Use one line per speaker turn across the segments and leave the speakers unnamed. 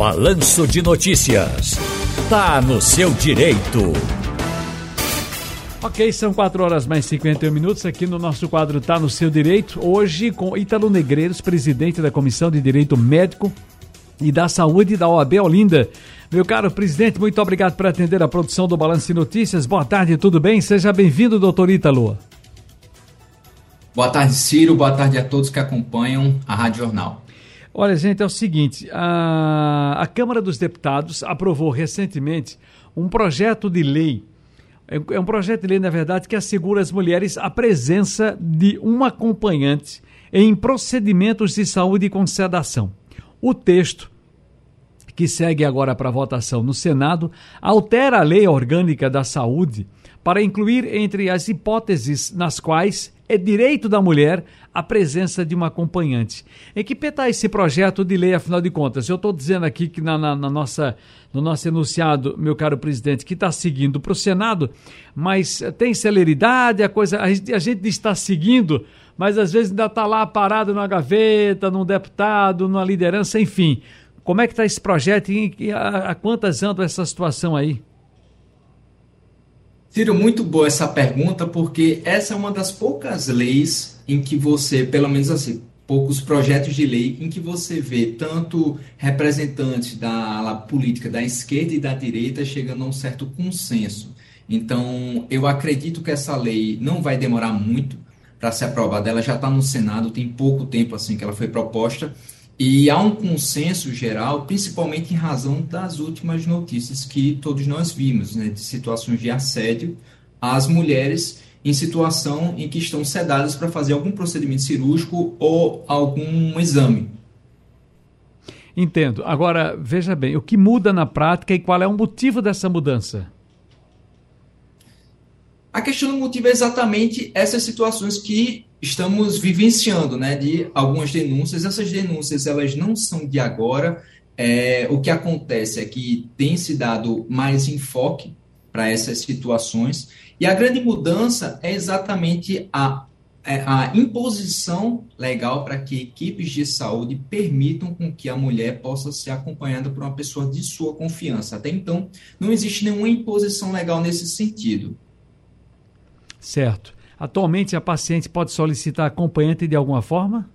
Balanço de Notícias. Tá no seu direito.
Ok, são 4 horas mais 51 minutos aqui no nosso quadro Tá no seu direito. Hoje com Ítalo Negreiros, presidente da Comissão de Direito Médico e da Saúde da OAB Olinda. Meu caro presidente, muito obrigado por atender a produção do Balanço de Notícias. Boa tarde, tudo bem? Seja bem-vindo, doutor Ítalo.
Boa tarde, Ciro. Boa tarde a todos que acompanham a Rádio Jornal.
Olha, gente, é o seguinte: a, a Câmara dos Deputados aprovou recentemente um projeto de lei. É, é um projeto de lei, na verdade, que assegura às mulheres a presença de um acompanhante em procedimentos de saúde com sedação. O texto que segue agora para votação no Senado, altera a lei orgânica da saúde para incluir entre as hipóteses nas quais é direito da mulher a presença de uma acompanhante. Em que pé está esse projeto de lei, afinal de contas? Eu estou dizendo aqui que na, na, na, nossa, no nosso enunciado, meu caro presidente, que está seguindo para o Senado, mas tem celeridade, a coisa, a gente, a gente está seguindo, mas às vezes ainda está lá parado na gaveta, num deputado, numa liderança, enfim. Como é que está esse projeto e a quantas andam essa situação aí?
Ciro, muito boa essa pergunta, porque essa é uma das poucas leis em que você, pelo menos assim, poucos projetos de lei em que você vê tanto representantes da ala política da esquerda e da direita chegando a um certo consenso. Então, eu acredito que essa lei não vai demorar muito para ser aprovada. Ela já está no Senado, tem pouco tempo assim que ela foi proposta e há um consenso geral, principalmente em razão das últimas notícias que todos nós vimos, né, de situações de assédio às mulheres em situação em que estão sedadas para fazer algum procedimento cirúrgico ou algum exame.
Entendo. Agora, veja bem, o que muda na prática e qual é o motivo dessa mudança?
A questão do motivo é exatamente essas situações que estamos vivenciando, né, de algumas denúncias. Essas denúncias, elas não são de agora. É, o que acontece é que tem se dado mais enfoque para essas situações e a grande mudança é exatamente a, é, a imposição legal para que equipes de saúde permitam com que a mulher possa ser acompanhada por uma pessoa de sua confiança. Até então, não existe nenhuma imposição legal nesse sentido.
Certo. Atualmente, a paciente pode solicitar acompanhante de alguma forma?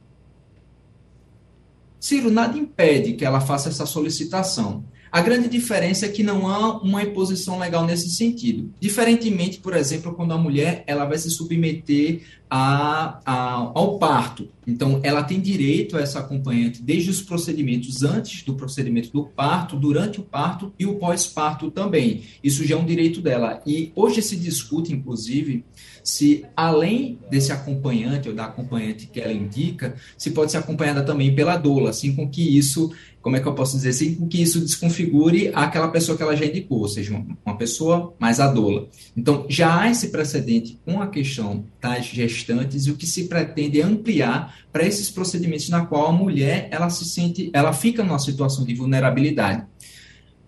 Ciro, nada impede que ela faça essa solicitação. A grande diferença é que não há uma imposição legal nesse sentido. Diferentemente, por exemplo, quando a mulher ela vai se submeter a, a, ao parto. Então, ela tem direito a essa acompanhante desde os procedimentos antes do procedimento do parto, durante o parto e o pós-parto também. Isso já é um direito dela. E hoje se discute, inclusive, se além desse acompanhante ou da acompanhante que ela indica, se pode ser acompanhada também pela doula, assim com que isso, como é que eu posso dizer assim, com que isso desconfigure aquela pessoa que ela já indicou, ou seja, uma pessoa mais a doula. Então, já há esse precedente com a questão das gestantes e o que se pretende é ampliar para esses procedimentos na qual a mulher ela se sente, ela fica numa situação de vulnerabilidade.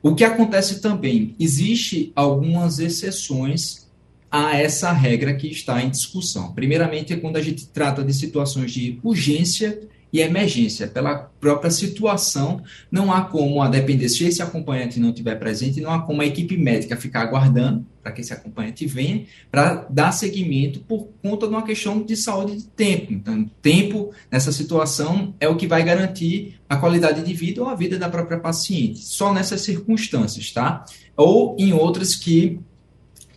O que acontece também, existe algumas exceções a essa regra que está em discussão. Primeiramente, é quando a gente trata de situações de urgência e emergência. Pela própria situação, não há como, a depender se esse acompanhante não estiver presente, não há como a equipe médica ficar aguardando para que esse acompanhante venha, para dar seguimento por conta de uma questão de saúde de tempo. Então, tempo nessa situação é o que vai garantir a qualidade de vida ou a vida da própria paciente. Só nessas circunstâncias, tá? Ou em outras que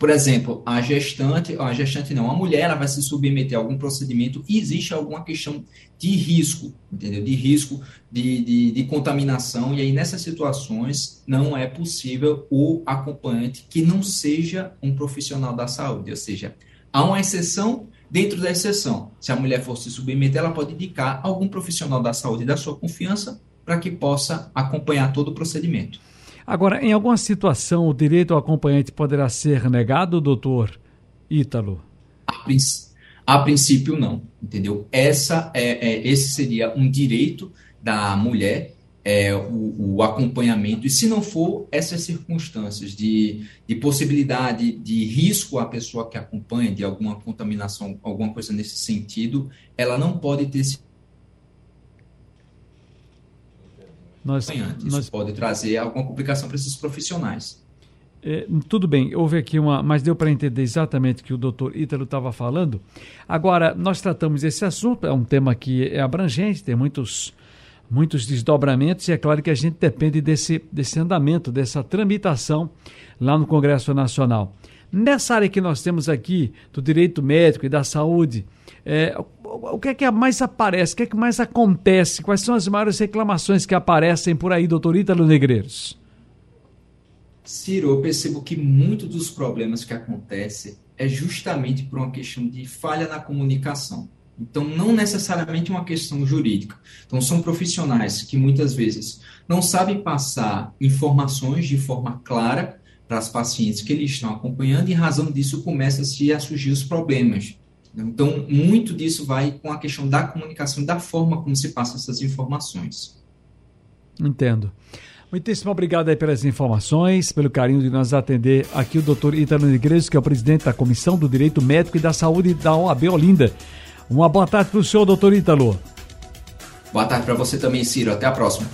por exemplo, a gestante, a gestante não, a mulher, ela vai se submeter a algum procedimento e existe alguma questão de risco, entendeu? De risco de, de, de, contaminação, e aí nessas situações não é possível o acompanhante que não seja um profissional da saúde, ou seja, há uma exceção dentro da exceção. Se a mulher for se submeter, ela pode indicar algum profissional da saúde da sua confiança para que possa acompanhar todo o procedimento.
Agora, em alguma situação, o direito ao acompanhante poderá ser negado, doutor Ítalo?
A, princ a princípio, não, entendeu? Essa é, é, esse seria um direito da mulher, é, o, o, acompanhamento, e se não for essas circunstâncias de, de possibilidade de risco à pessoa que acompanha, de alguma contaminação, alguma coisa nesse sentido, ela não pode ter nós, Isso nós... pode trazer alguma complicação para esses profissionais.
É, tudo bem, houve aqui uma. Mas deu para entender exatamente o que o doutor Ítalo estava falando. Agora, nós tratamos esse assunto, é um tema que é abrangente, tem muitos, muitos desdobramentos, e é claro que a gente depende desse, desse andamento, dessa tramitação lá no Congresso Nacional. Nessa área que nós temos aqui, do direito médico e da saúde, é, o que é que mais aparece, o que é que mais acontece? Quais são as maiores reclamações que aparecem por aí, doutor Ítalo Negreiros?
Ciro, eu percebo que muito dos problemas que acontecem é justamente por uma questão de falha na comunicação. Então, não necessariamente uma questão jurídica. Então, são profissionais que muitas vezes não sabem passar informações de forma clara para as pacientes que eles estão acompanhando, e em razão disso começam-se a surgir os problemas. Então, muito disso vai com a questão da comunicação, da forma como se passam essas informações.
Entendo. Muitíssimo obrigado aí pelas informações, pelo carinho de nos atender aqui o doutor Italo Negreiros, que é o presidente da Comissão do Direito Médico e da Saúde da OAB Olinda. Uma boa tarde para o senhor, doutor Ítalo.
Boa tarde para você também, Ciro. Até a próxima.